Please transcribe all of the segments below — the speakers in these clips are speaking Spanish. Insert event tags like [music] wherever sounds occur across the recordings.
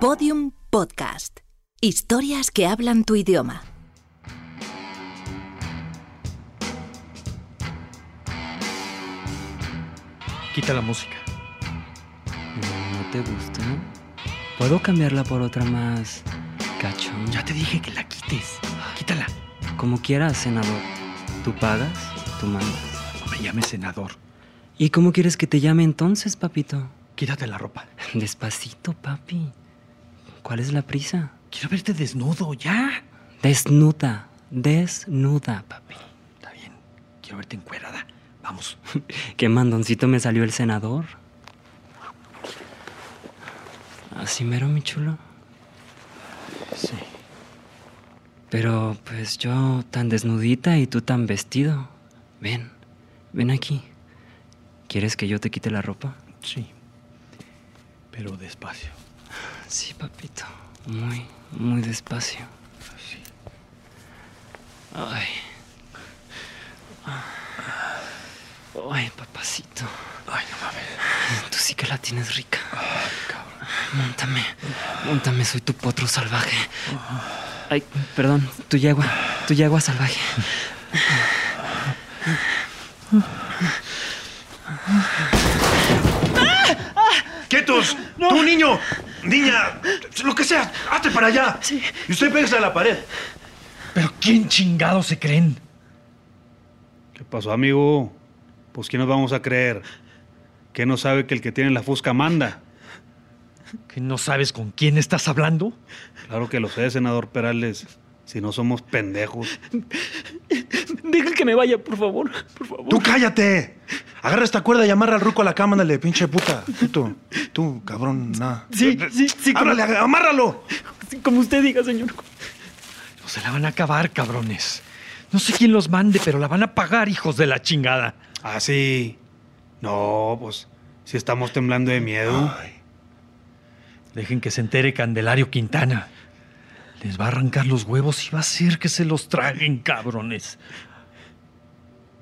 Podium Podcast. Historias que hablan tu idioma. Quita la música. ¿No te gusta? ¿Puedo cambiarla por otra más cachón? Ya te dije que la quites. Quítala. Como quieras, senador. Tú pagas, tú mandas. No me llames senador. ¿Y cómo quieres que te llame entonces, papito? Quítate la ropa. Despacito, papi. ¿Cuál es la prisa? Quiero verte desnudo, ya. Desnuda, desnuda, papi. Está bien. Quiero verte encuerada. Vamos. [laughs] ¿Qué mandoncito me salió el senador? Así mero, mi chulo. Sí. Pero pues yo tan desnudita y tú tan vestido. Ven, ven aquí. ¿Quieres que yo te quite la ropa? Sí. Pero despacio. Sí, papito. Muy, muy despacio. Sí. Ay. Ay, papacito. Ay, no mames. Tú sí que la tienes rica. Ay, cabrón. Móntame, móntame, soy tu potro salvaje. Ay, perdón, tu yegua, tu yegua salvaje. ¡Quietos! ¡Tú, niño! ¡Niña! Lo que sea, hazte para allá. Sí. Y usted pégase a la pared. Pero ¿quién chingado se creen? ¿Qué pasó, amigo? Pues ¿quién nos vamos a creer? ¿Qué no sabe que el que tiene la fusca manda? ¿Que no sabes con quién estás hablando? Claro que lo sé, senador Perales. Si no somos pendejos. [laughs] Deja que me vaya, por favor, por favor. ¡Tú cállate! Agarra esta cuerda y amarra al ruco a la cama, ándale, pinche puta. Puto. Tú, cabrón, nada. Sí, sí, sí, como, ¡Ábrale, amárralo! como usted diga, señor. No se la van a acabar, cabrones. No sé quién los mande, pero la van a pagar, hijos de la chingada. Ah, sí. No, pues si estamos temblando de miedo. Ay, Dejen que se entere Candelario Quintana. Les va a arrancar los huevos y va a hacer que se los traguen, cabrones.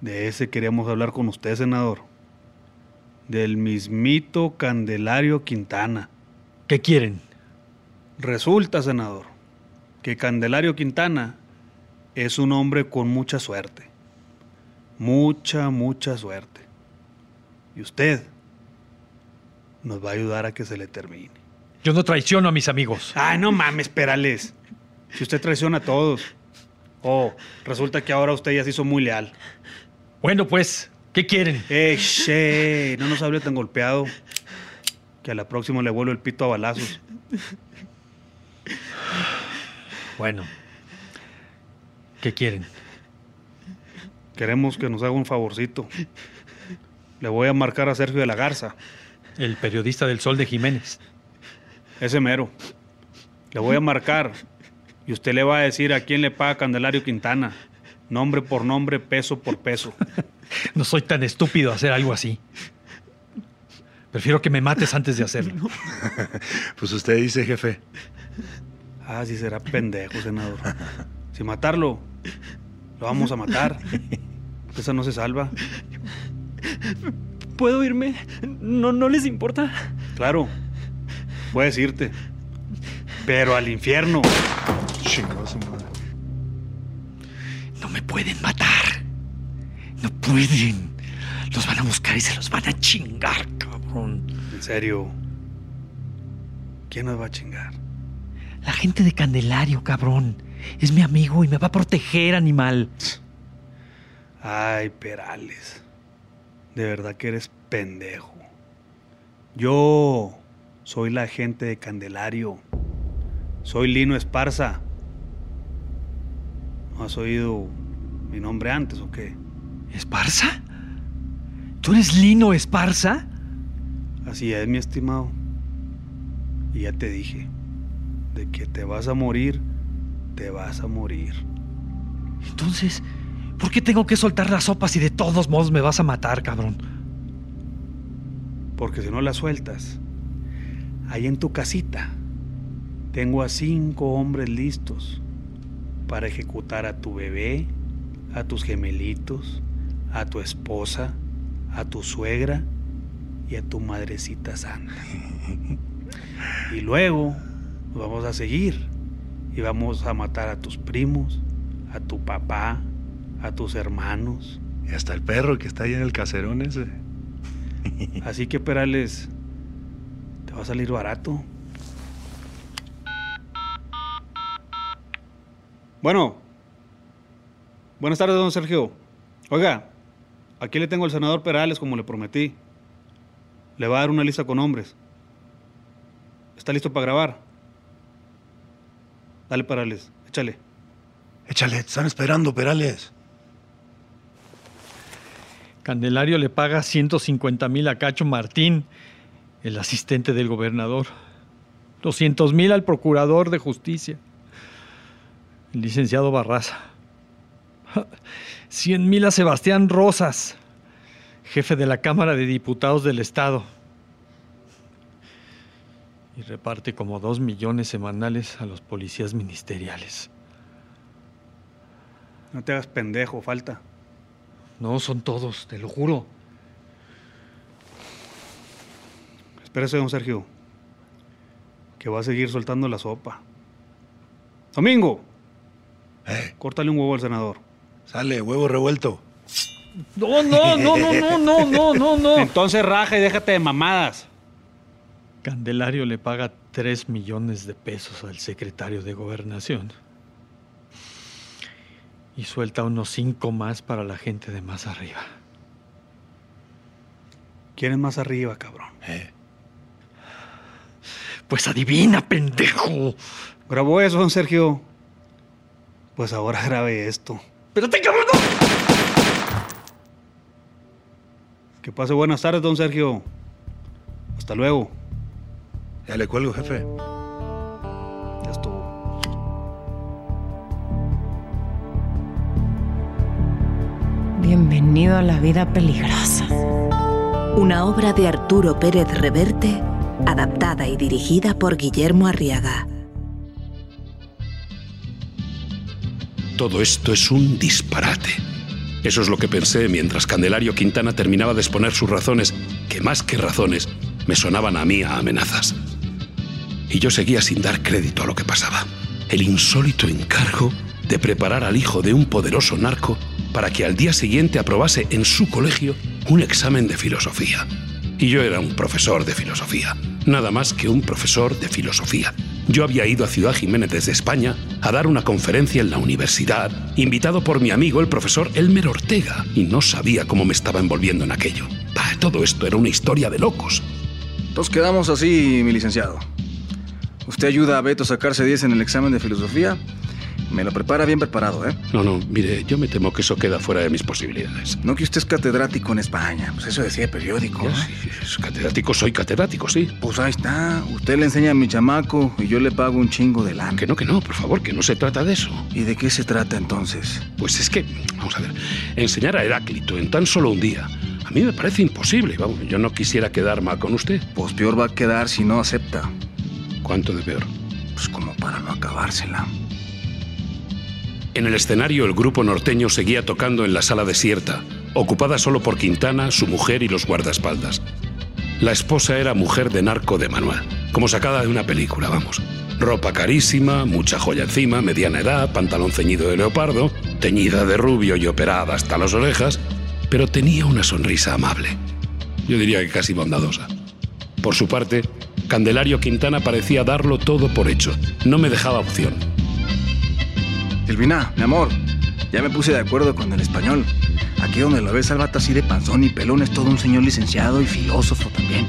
De ese queríamos hablar con usted, senador. Del mismito Candelario Quintana. ¿Qué quieren? Resulta, senador, que Candelario Quintana es un hombre con mucha suerte. Mucha, mucha suerte. Y usted nos va a ayudar a que se le termine. Yo no traiciono a mis amigos. Ay, no mames, Perales. Si usted traiciona a todos. Oh, resulta que ahora usted ya se hizo muy leal. Bueno, pues, ¿qué quieren? Eh, che, no nos hable tan golpeado. Que a la próxima le vuelvo el pito a balazos. Bueno, ¿qué quieren? Queremos que nos haga un favorcito. Le voy a marcar a Sergio de la Garza, El periodista del Sol de Jiménez. Ese mero. Le voy a marcar y usted le va a decir a quién le paga Candelario Quintana. Nombre por nombre, peso por peso. [laughs] No soy tan estúpido a hacer algo así. Prefiero que me mates antes de hacerlo. [laughs] Pues usted dice, jefe. Ah, sí será pendejo, senador. Si matarlo, lo vamos a matar. Esa no se salva. ¿Puedo irme? ¿No, no les importa? Claro, puedes irte. Pero al infierno. Chingado su madre. No me pueden matar. No pueden. Los van a buscar y se los van a chingar, cabrón. En serio. ¿Quién nos va a chingar? La gente de Candelario, cabrón. Es mi amigo y me va a proteger, animal. Ay, Perales. De verdad que eres pendejo. Yo soy la gente de Candelario. Soy Lino Esparza. ¿No has oído mi nombre antes o qué? ¿Esparza? ¿Tú eres Lino Esparza? Así es, mi estimado. Y ya te dije, de que te vas a morir, te vas a morir. Entonces, ¿por qué tengo que soltar las sopas y de todos modos me vas a matar, cabrón? Porque si no la sueltas, ahí en tu casita, tengo a cinco hombres listos para ejecutar a tu bebé, a tus gemelitos, a tu esposa, a tu suegra y a tu madrecita santa. [laughs] Y luego vamos a seguir y vamos a matar a tus primos, a tu papá, a tus hermanos. Y hasta el perro que está ahí en el caserón ese. Así que Perales, va a salir barato. Bueno, buenas tardes, don Sergio. Oiga, aquí le tengo al senador Perales como le prometí. Le va a dar una lista con nombres. ¿Está listo para grabar? Dale, Perales, échale. Échale, te están esperando, Perales. Candelario le paga 150 mil a Cacho Martín, el asistente del gobernador. 200 mil al procurador de justicia, el licenciado Barraza. [laughs] 100 mil a Sebastián Rosas, jefe de la Cámara de Diputados del Estado. Y reparte como 2 millones semanales a los policías ministeriales. No te hagas pendejo, falta. No, son todos, te lo juro. Espérese, don Sergio. Que va a seguir soltando la sopa. Domingo, Eh, córtale un huevo al senador. sale, huevo revuelto. No, no, no, no, no, no, no, no, no. [laughs] Entonces raja y déjate de mamadas. Candelario le paga 3 millones de pesos al secretario de gobernación. Y suelta unos 5 más para la gente de más arriba. ¿Quién es más arriba, cabrón? Eh, Pues adivina, pendejo. ¿Grabó eso, don Sergio? Pues ahora grabe esto. ¡Espérate, cabrón! no! Que pase buenas tardes, don Sergio. Hasta luego. ya le cuelgo, jefe. Ya estuvo. Bienvenido a la vida peligrosa. Una obra de Arturo Pérez Reverte, adaptada y dirigida por Guillermo Arriaga. Todo esto es un disparate. Eso es lo que pensé mientras Candelario Quintana terminaba de exponer sus razones, que más que razones me sonaban a mí a amenazas. Y yo seguía sin dar crédito a lo que pasaba. El insólito encargo de preparar al hijo de un poderoso narco para que al día siguiente aprobase en su colegio un examen de filosofía. Y yo era un profesor de filosofía, nada más que un profesor de filosofía. Yo había ido a Ciudad Jiménez desde España a dar una conferencia en la universidad, invitado por mi amigo el profesor Elmer Ortega, y no sabía cómo me estaba envolviendo en aquello. Todo esto era una historia de locos. Entonces quedamos así, mi licenciado. Usted ayuda a Beto a sacarse 10 en el examen de filosofía. Me lo prepara bien preparado, ¿eh? No, no, mire, yo me temo que eso queda fuera de mis posibilidades. No que usted es catedrático en España. Pues eso decía el periódico. ¿eh? sí, es catedrático, soy catedrático, sí. Pues ahí está. Usted le enseña a mi chamaco y yo le pago un chingo de lana. Que no, que no, por favor, que no se trata de eso. ¿Y de qué se trata entonces? Pues es que, vamos a ver, enseñar a Heráclito en tan solo un día, a mí me parece imposible. Vamos, yo no quisiera quedar mal con usted. Pues peor va a quedar si no acepta. ¿Cuánto de peor? Pues como para no acabársela. En el escenario, el grupo norteño seguía tocando en la sala desierta, ocupada solo por Quintana, su mujer y los guardaespaldas. La esposa era mujer de narco de Manuel, como sacada de una película, vamos. Ropa carísima, mucha joya encima, mediana edad, pantalón ceñido de leopardo, teñida de rubio y operada hasta las orejas, pero tenía una sonrisa amable. Yo diría que casi bondadosa. Por su parte, Candelario Quintana parecía darlo todo por hecho. No me dejaba opción. Silvina, mi amor, ya me puse de acuerdo con el español. Aquí donde lo ves al vato así de panzón y pelón es todo un señor licenciado y filósofo también.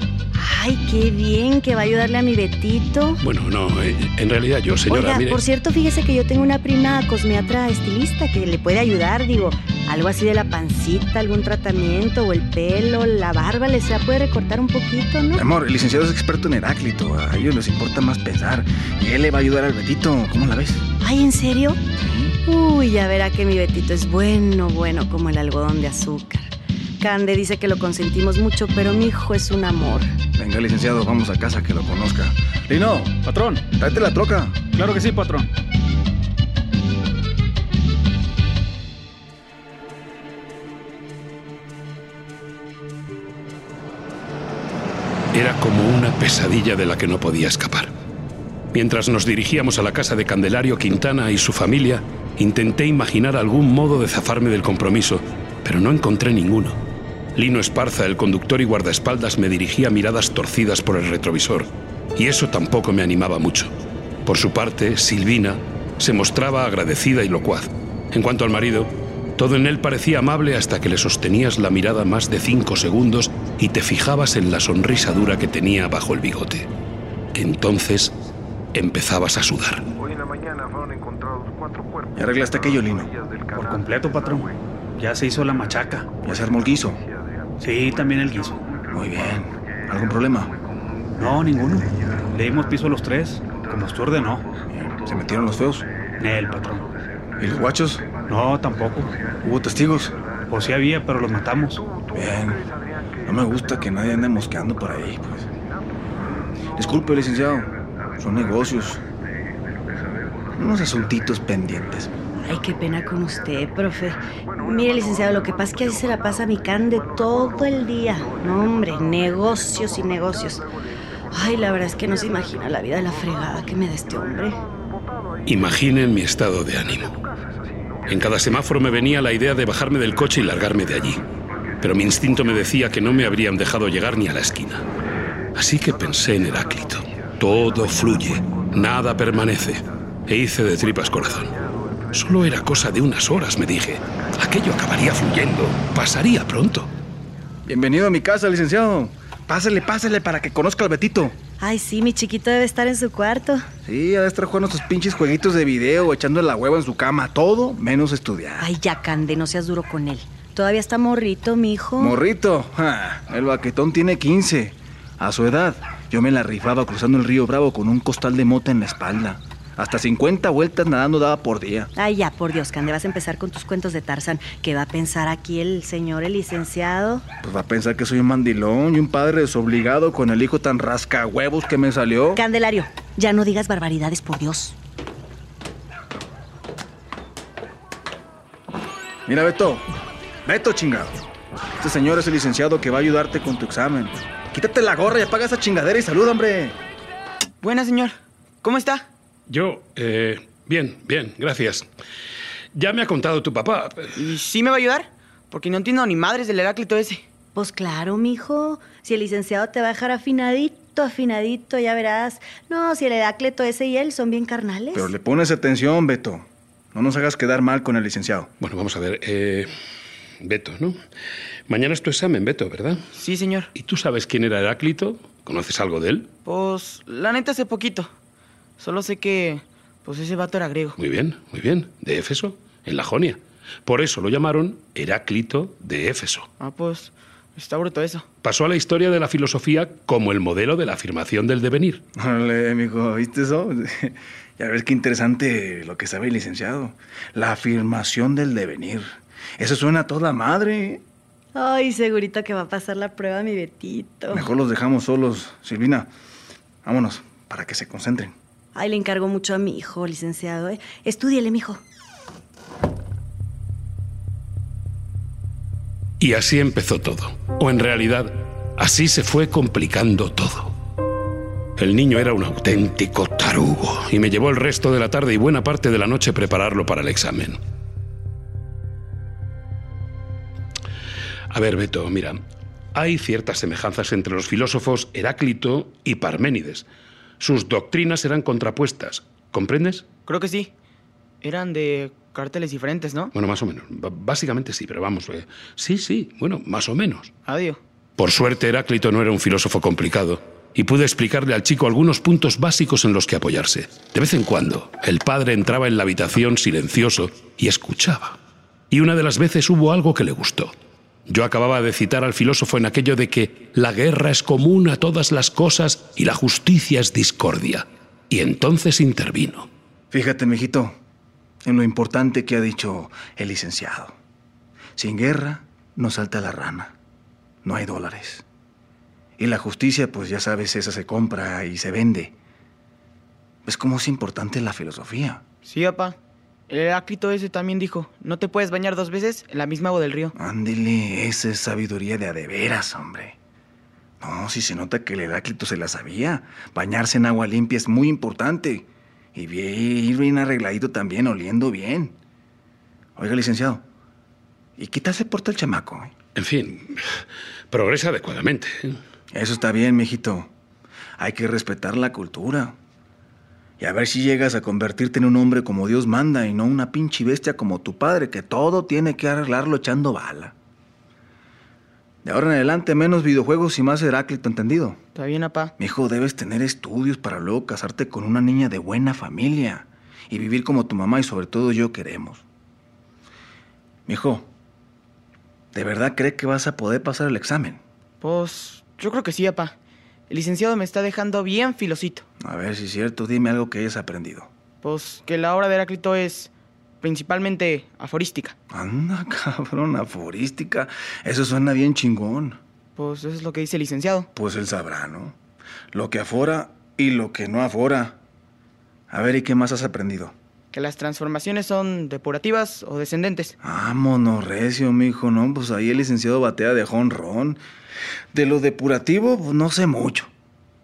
Ay, qué bien que va a ayudarle a mi Betito. Bueno, no, eh, en realidad yo, señora, Oiga, mire... por cierto, fíjese que yo tengo una prima cosmiatra estilista que le puede ayudar, digo, algo así de la pancita, algún tratamiento o el pelo, la barba, le se la puede recortar un poquito, ¿no? amor, el licenciado es experto en Heráclito. A ellos les importa más pensar. Y él le va a ayudar al Betito. ¿Cómo la ves? Ay, ¿en serio? Uy, ya verá que mi Betito es bueno, bueno como el algodón de azúcar. Cande dice que lo consentimos mucho, pero mi hijo es un amor. Venga, licenciado, vamos a casa que lo conozca. Lino, Patrón, tráete la troca. claro que sí, patrón. Era como una pesadilla de la que no podía escapar. Mientras nos dirigíamos a la casa de Candelario Quintana y su familia, intenté imaginar algún modo de zafarme del compromiso, pero no encontré ninguno. Lino Esparza, el conductor y guardaespaldas, me dirigía miradas torcidas por el retrovisor, y eso tampoco me animaba mucho. Por su parte, Silvina se mostraba agradecida y locuaz. En cuanto al marido, todo en él parecía amable hasta que le sostenías la mirada más de cinco segundos y te fijabas en la sonrisa dura que tenía bajo el bigote. Entonces empezabas a sudar. ¿Y arreglaste aquello, Lino? Por completo, patrón. Ya se hizo la machaca. ¿Ya se armó el guiso? Sí, también el guiso. Muy bien. ¿Algún problema? No, ninguno. Le dimos piso a los tres, como usted ordenó. ¿Se metieron los feos? El patrón. ¿Y los guachos? No, tampoco. ¿Hubo testigos? Pues sí había, pero los matamos. Bien. No me gusta que nadie ande mosqueando por ahí, pues. Disculpe, licenciado. Son negocios. Unos asuntitos pendientes. Ay, qué pena con usted, profe. Mire, licenciado, lo que pasa es que así se la pasa mi cande todo el día. No, hombre, negocios y negocios. Ay, la verdad es que no se imagina la vida de la fregada que me da este hombre. Imaginen mi estado de ánimo. En cada semáforo me venía la idea de bajarme del coche y largarme de allí. Pero mi instinto me decía que no me habrían dejado llegar ni a la esquina. Así que pensé en Heráclito. Todo fluye, nada permanece. E hice de tripas corazón. Solo era cosa de unas horas, me dije. Aquello acabaría fluyendo. Pasaría pronto. Bienvenido a mi casa, licenciado. Pásale, pásale para que conozca al Betito. Ay, sí, mi chiquito debe estar en su cuarto. Sí, ha de estar jugando sus pinches jueguitos de video, echando la hueva en su cama. Todo menos estudiar. Ay, ya, Cande, no seas duro con él. Todavía está morrito, mi hijo. Morrito. Ja, el baquetón tiene 15. A su edad, yo me la rifaba cruzando el río Bravo con un costal de mota en la espalda. Hasta 50 vueltas nadando daba por día. Ay, ya, por Dios, Cande, vas a empezar con tus cuentos de Tarzán. ¿Qué va a pensar aquí el señor, el licenciado? Pues va a pensar que soy un mandilón y un padre desobligado con el hijo tan rasca huevos que me salió. Candelario, ya no digas barbaridades, por Dios. Mira, Beto. Beto, chingado. Este señor es el licenciado que va a ayudarte con tu examen. Quítate la gorra y apaga esa chingadera y saluda, hombre. Buena, señor. ¿Cómo está? Yo, eh, bien, bien, gracias. Ya me ha contado tu papá. ¿Y sí me va a ayudar? Porque no entiendo ni madres del Heráclito ese. Pues claro, mijo. Si el licenciado te va a dejar afinadito, afinadito, ya verás. No, si el Heráclito ese y él son bien carnales. Pero le pones atención, Beto. No nos hagas quedar mal con el licenciado. Bueno, vamos a ver. Eh, Beto, ¿no? Mañana es tu examen, Beto, ¿verdad? Sí, señor. ¿Y tú sabes quién era Heráclito? ¿Conoces algo de él? Pues, la neta, hace poquito. Solo sé que, pues ese vato era griego. Muy bien, muy bien. De Éfeso, en la Jonia. Por eso lo llamaron Heráclito de Éfeso. Ah, pues, está bruto eso. Pasó a la historia de la filosofía como el modelo de la afirmación del devenir. Órale, amigo, ¿viste eso? [laughs] Ya ves qué interesante lo que sabe el licenciado. La afirmación del devenir. Eso suena a toda madre. Ay, segurito que va a pasar la prueba, mi Betito. Mejor los dejamos solos. Silvina, vámonos, para que se concentren. Ay, le encargo mucho a mi hijo, licenciado. ¿eh? Mijo. Y así empezó todo. O en realidad, así se fue complicando todo. El niño era un auténtico tarugo y me llevó el resto de la tarde y buena parte de la noche prepararlo para el examen. A ver, Beto, mira, hay ciertas semejanzas entre los filósofos Heráclito y Parménides. Sus doctrinas eran contrapuestas, ¿comprendes? Creo que sí. Eran de cárteles diferentes, ¿no? Bueno, más o menos. B básicamente sí, pero vamos. Eh, sí, sí, bueno, más o menos. Adiós. Por suerte, Heráclito no era un filósofo complicado y pude explicarle al chico algunos puntos básicos en los que apoyarse. De vez en cuando, el padre entraba en la habitación silencioso y escuchaba. Y una de las veces hubo algo que le gustó. Yo acababa de citar al filósofo en aquello de que la guerra es común a todas las cosas y la justicia es discordia. Y entonces intervino. Fíjate, mijito, en lo importante que ha dicho el licenciado. Sin guerra no salta la rana. No hay dólares. Y la justicia, pues ya sabes, esa se compra y se vende. ¿Ves cómo es importante la filosofía? Sí, papá. El Heráclito ese también dijo, no te puedes bañar dos veces en la misma agua del río. Ándele, esa es sabiduría de a de veras, hombre. No, si se nota que el Heráclito se la sabía. Bañarse en agua limpia es muy importante. Y bien, ir bien arregladito también, oliendo bien. Oiga, licenciado, ¿y qué tal se porta el chamaco? eh? En fin, progresa adecuadamente. ¿eh? Eso está bien, mijito. Hay que respetar la cultura. Y a ver si llegas a convertirte en un hombre como Dios manda y no una pinche bestia como tu padre, que todo tiene que arreglarlo echando bala. De ahora en adelante, menos videojuegos y más Heráclito, ¿entendido? Está bien, apá. Mijo, debes tener estudios para luego casarte con una niña de buena familia y vivir como tu mamá y sobre todo yo queremos. Mijo, ¿de verdad cree que vas a poder pasar el examen? Pues yo creo que sí, apá. El licenciado me está dejando bien filosito. A ver si es cierto, dime algo que hayas aprendido. Pues que la obra de Heráclito es principalmente aforística. Anda, [laughs] cabrón, aforística. Eso suena bien chingón. Pues eso es lo que dice el licenciado. Pues él sabrá, ¿no? Lo que afora y lo que no afora. A ver, ¿y qué más has aprendido? Que las transformaciones son depurativas o descendentes. Vámonos, recio, mijo, ¿no? Pues ahí el licenciado batea de jonrón. De lo depurativo, pues no sé mucho.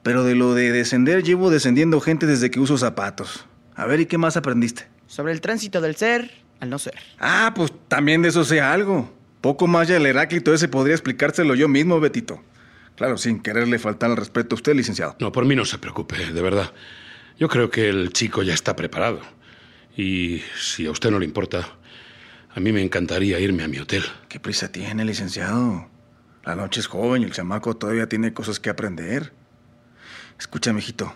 Pero de lo de descender, llevo descendiendo gente desde que uso zapatos. A ver, ¿y qué más aprendiste? Sobre el tránsito del ser al no ser. Ah, pues también de eso sé algo. Poco más ya el Heráclito ese podría explicárselo yo mismo, Betito. Claro, sin quererle faltar al respeto a usted, licenciado. No, por mí no se preocupe, de verdad. Yo creo que el chico ya está preparado. Y si a usted no le importa, a mí me encantaría irme a mi hotel. ¿Qué prisa tiene, licenciado? La noche es joven y el chamaco todavía tiene cosas que aprender. Escucha, mijito.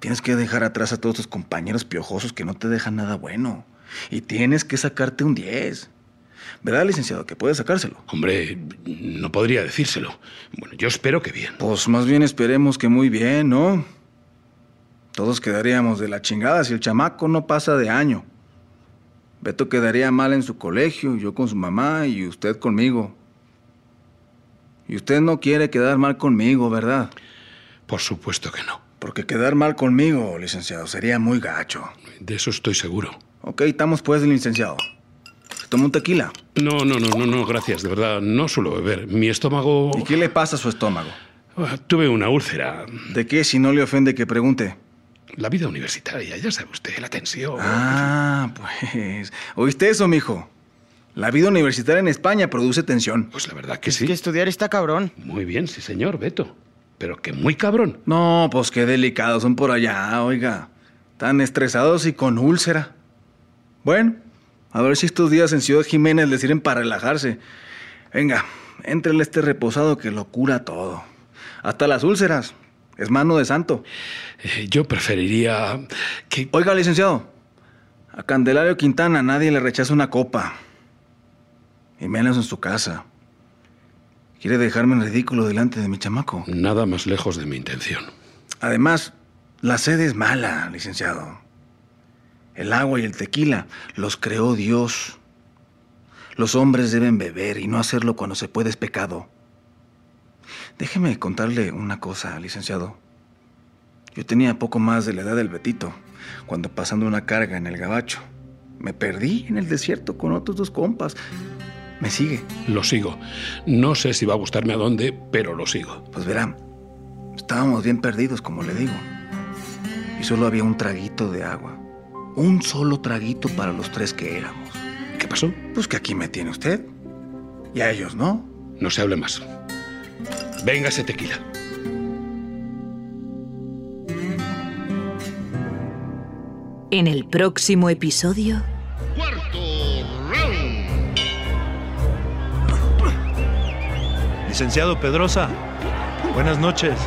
Tienes que dejar atrás a todos tus compañeros piojosos que no te dejan nada bueno. Y tienes que sacarte un 10. ¿Verdad, licenciado? Que puedes sacárselo. Hombre, no podría decírselo. Bueno, yo espero que bien. Pues más bien esperemos que muy bien, ¿no? Todos quedaríamos de la chingada si el chamaco no pasa de año. Beto quedaría mal en su colegio, yo con su mamá y usted conmigo. Y usted no quiere quedar mal conmigo, ¿verdad? Por supuesto que no. Porque quedar mal conmigo, licenciado, sería muy gacho. De eso estoy seguro. Ok, estamos pues, licenciado. ¿Se toma un tequila? No, no, no, no, no, gracias. De verdad, no suelo beber. Mi estómago... ¿Y qué le pasa a su estómago? Ah, Tuve una úlcera. ¿De qué, si no le ofende que pregunte? La vida universitaria, ya sabe usted, la tensión. Ah, pues. ¿Oíste eso, mijo? La vida universitaria en España produce tensión. Pues la verdad que Es sí. que estudiar está cabrón. Muy bien, sí, señor, Beto. Pero que muy cabrón. No, pues qué delicados son por allá, oiga. Tan estresados y con úlcera. Bueno, a ver si estos días en Ciudad Jiménez les sirven para relajarse. Venga, entrele este reposado que lo cura todo. Hasta las úlceras. Es mano de santo. Eh, yo preferiría que... Oiga, licenciado. A Candelario Quintana nadie le rechaza una copa. Y menos en su casa. ¿Quiere dejarme en ridículo delante de mi chamaco? Nada más lejos de mi intención. Además, la sed es mala, licenciado. El agua y el tequila los creó Dios. Los hombres deben beber y no hacerlo cuando se puede es pecado. Déjeme contarle una cosa, licenciado. Yo tenía poco más de la edad del Betito, cuando pasando una carga en el gabacho. Me perdí en el desierto con otros dos compas. ¿Me sigue? Lo sigo. No sé si va a gustarme a dónde, pero lo sigo. Pues verá, estábamos bien perdidos, como le digo. Y solo había un traguito de agua. Un solo traguito para los tres que éramos. ¿Qué pasó? Pues que aquí me tiene usted. Y a ellos, ¿no? No se hable más. Venga ese tequila. En el próximo episodio, Licenciado Pedrosa, buenas noches.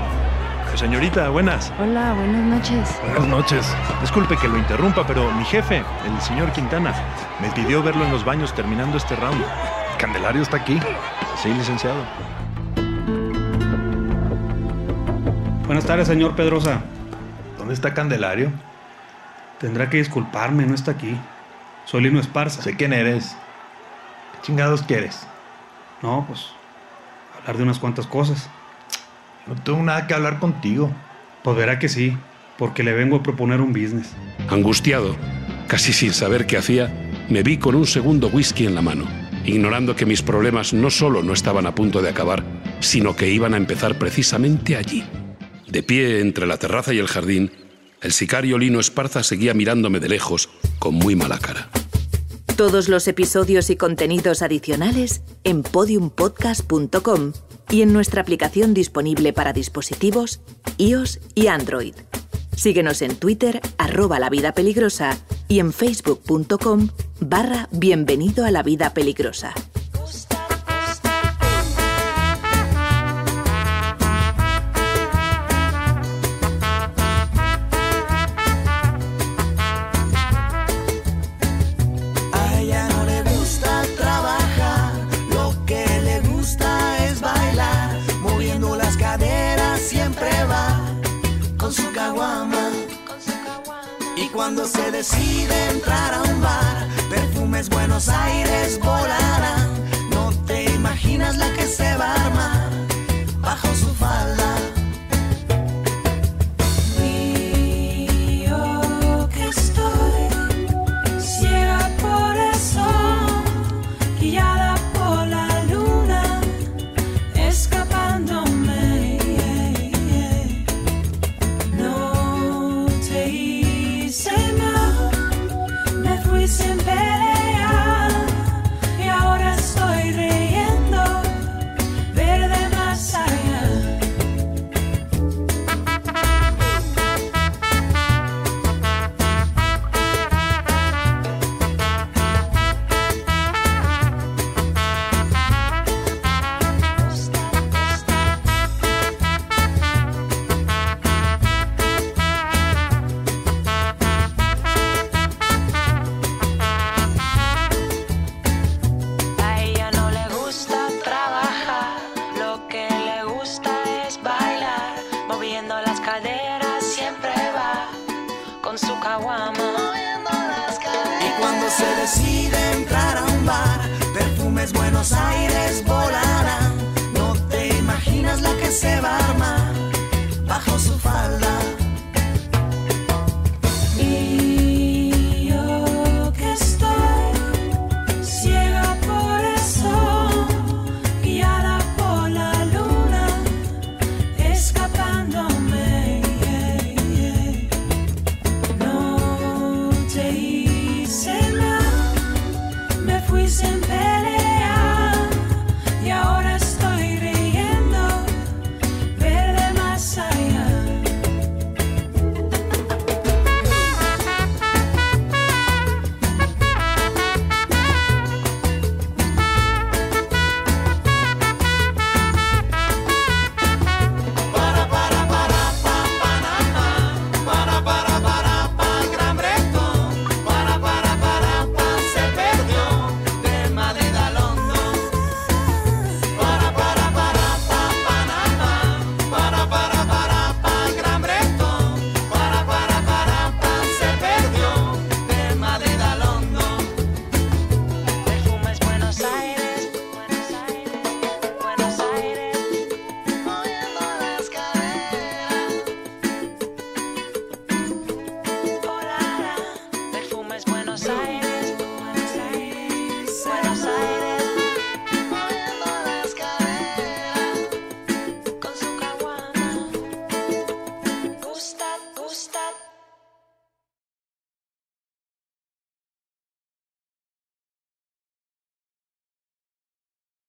Señorita, buenas. Hola, buenas noches. Buenas noches. Disculpe que lo interrumpa, pero mi jefe, el señor Quintana, me pidió verlo en los baños terminando este round. Candelario está aquí. Sí, licenciado. Buenas tardes, señor Pedrosa. ¿Dónde está Candelario? Tendrá que disculparme, no está aquí. Soy Lino Esparza. Sé quién eres. ¿Qué chingados quieres? No, pues hablar de unas cuantas cosas. No tengo nada que hablar contigo. Pues verá que sí, porque le vengo a proponer un business. Angustiado, casi sin saber qué hacía, me vi con un segundo whisky en la mano, ignorando que mis problemas no solo no estaban a punto de acabar, sino que iban a empezar precisamente allí. De pie entre la terraza y el jardín, el sicario Lino Esparza seguía mirándome de lejos con muy mala cara. Todos los episodios y contenidos adicionales en podiumpodcast.com y en nuestra aplicación disponible para dispositivos iOS y Android. Síguenos en Twitter, arroba la peligrosa, y en facebook.com barra bienvenido a la vida peligrosa. se decide entrar a un bar, perfumes Buenos Aires volará. No te imaginas la que se va